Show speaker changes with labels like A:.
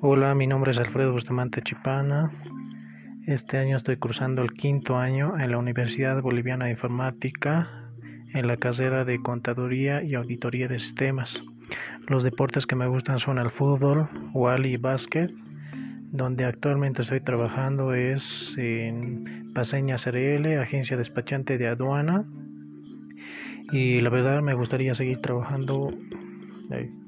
A: Hola, mi nombre es Alfredo Bustamante Chipana. Este año estoy cursando el quinto año en la Universidad Boliviana de Informática en la carrera de Contaduría y Auditoría de Sistemas. Los deportes que me gustan son el fútbol, wally y básquet. Donde actualmente estoy trabajando es en Paseña CRL, agencia despachante de aduana. Y la verdad me gustaría seguir trabajando ahí.